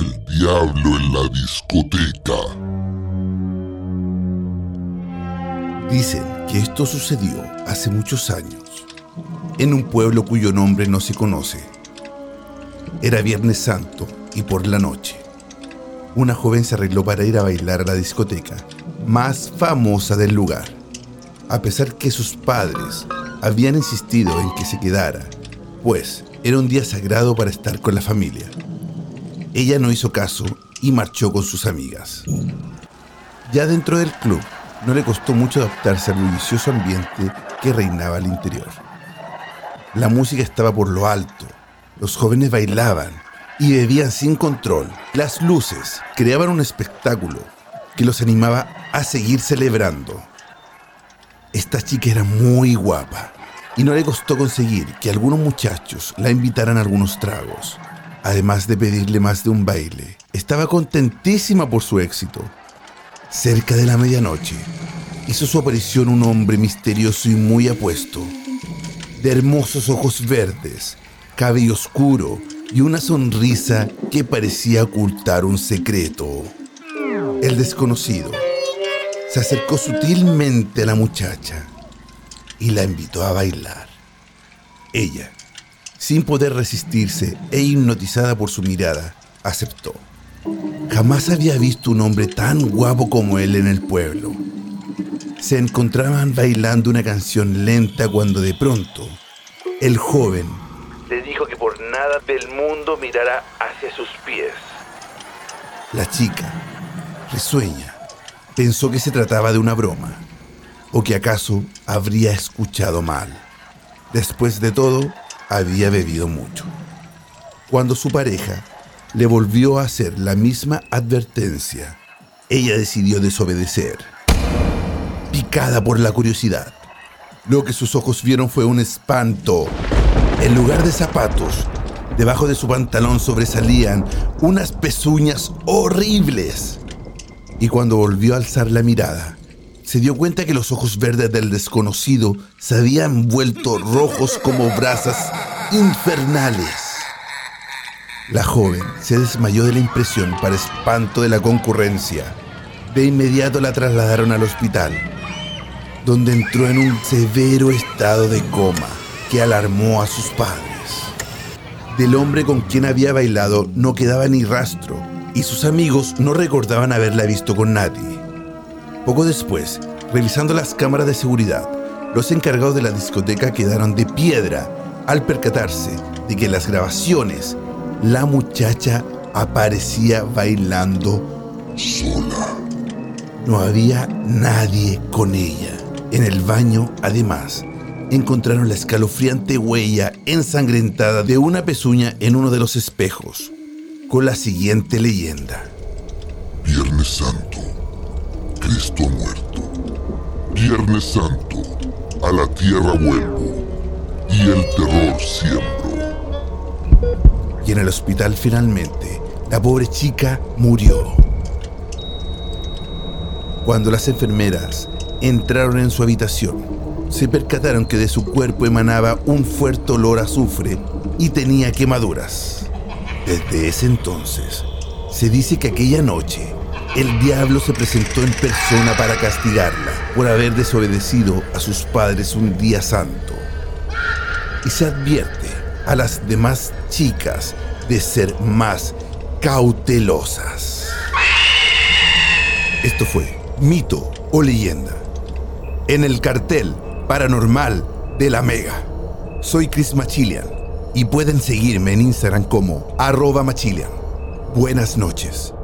El diablo en la discoteca. Dicen que esto sucedió hace muchos años, en un pueblo cuyo nombre no se conoce. Era Viernes Santo y por la noche, una joven se arregló para ir a bailar a la discoteca más famosa del lugar. A pesar que sus padres habían insistido en que se quedara, pues era un día sagrado para estar con la familia. Ella no hizo caso y marchó con sus amigas. Ya dentro del club, no le costó mucho adaptarse al bullicioso ambiente que reinaba al interior. La música estaba por lo alto, los jóvenes bailaban y bebían sin control. Las luces creaban un espectáculo que los animaba a seguir celebrando. Esta chica era muy guapa y no le costó conseguir que algunos muchachos la invitaran a algunos tragos, además de pedirle más de un baile. Estaba contentísima por su éxito. Cerca de la medianoche, hizo su aparición un hombre misterioso y muy apuesto, de hermosos ojos verdes, cabello oscuro y una sonrisa que parecía ocultar un secreto. El desconocido se acercó sutilmente a la muchacha y la invitó a bailar. Ella, sin poder resistirse e hipnotizada por su mirada, aceptó. Jamás había visto un hombre tan guapo como él en el pueblo. Se encontraban bailando una canción lenta cuando de pronto el joven le dijo que por nada del mundo mirara hacia sus pies. La chica, risueña, pensó que se trataba de una broma o que acaso habría escuchado mal. Después de todo, había bebido mucho. Cuando su pareja le volvió a hacer la misma advertencia, ella decidió desobedecer. Picada por la curiosidad, lo que sus ojos vieron fue un espanto. En lugar de zapatos, debajo de su pantalón sobresalían unas pezuñas horribles. Y cuando volvió a alzar la mirada, se dio cuenta que los ojos verdes del desconocido se habían vuelto rojos como brasas infernales. La joven se desmayó de la impresión para espanto de la concurrencia. De inmediato la trasladaron al hospital, donde entró en un severo estado de coma que alarmó a sus padres. Del hombre con quien había bailado no quedaba ni rastro y sus amigos no recordaban haberla visto con nadie. Poco después, revisando las cámaras de seguridad, los encargados de la discoteca quedaron de piedra al percatarse de que en las grabaciones la muchacha aparecía bailando Sola. no había nadie con ella. En el baño, además, encontraron la escalofriante huella ensangrentada de una pezuña en uno de los espejos, con la siguiente leyenda. Viernes Santo. Cristo muerto. Viernes Santo. A la tierra vuelvo. Y el terror siembro. Y en el hospital finalmente, la pobre chica murió. Cuando las enfermeras entraron en su habitación, se percataron que de su cuerpo emanaba un fuerte olor a azufre y tenía quemaduras. Desde ese entonces, se dice que aquella noche el diablo se presentó en persona para castigarla por haber desobedecido a sus padres un día santo. Y se advierte a las demás chicas de ser más cautelosas. Esto fue mito o leyenda en el cartel paranormal de la Mega. Soy Chris Machilian y pueden seguirme en Instagram como arroba Machilian. Buenas noches.